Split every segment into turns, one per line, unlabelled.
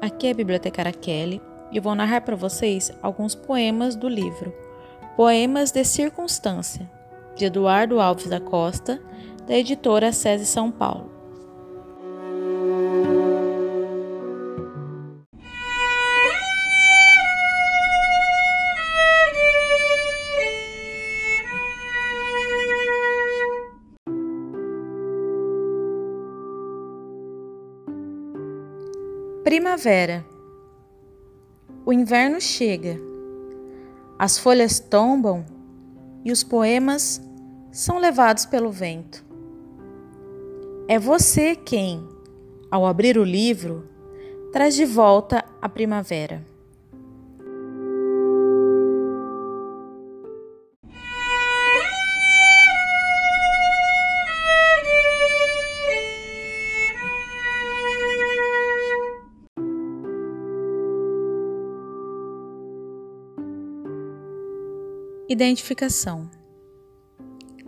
aqui é a bibliotecária Kelly e vou narrar para vocês alguns poemas do livro Poemas de Circunstância, de Eduardo Alves da Costa, da editora SESI São Paulo. Primavera. O inverno chega. As folhas tombam e os poemas são levados pelo vento. É você quem, ao abrir o livro, traz de volta a primavera. Identificação.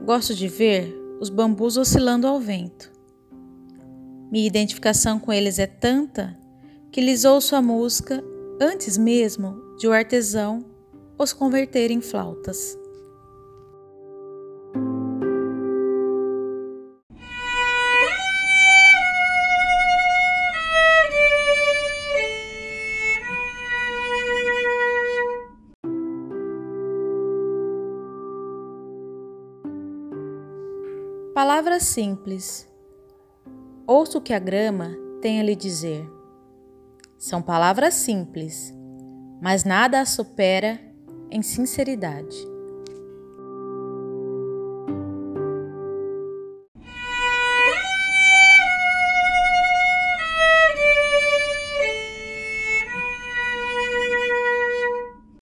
Gosto de ver os bambus oscilando ao vento. Minha identificação com eles é tanta que lhes ouço a música antes mesmo de o artesão os converter em flautas. Palavras simples. Ouço o que a grama tem a lhe dizer. São palavras simples, mas nada a supera em sinceridade.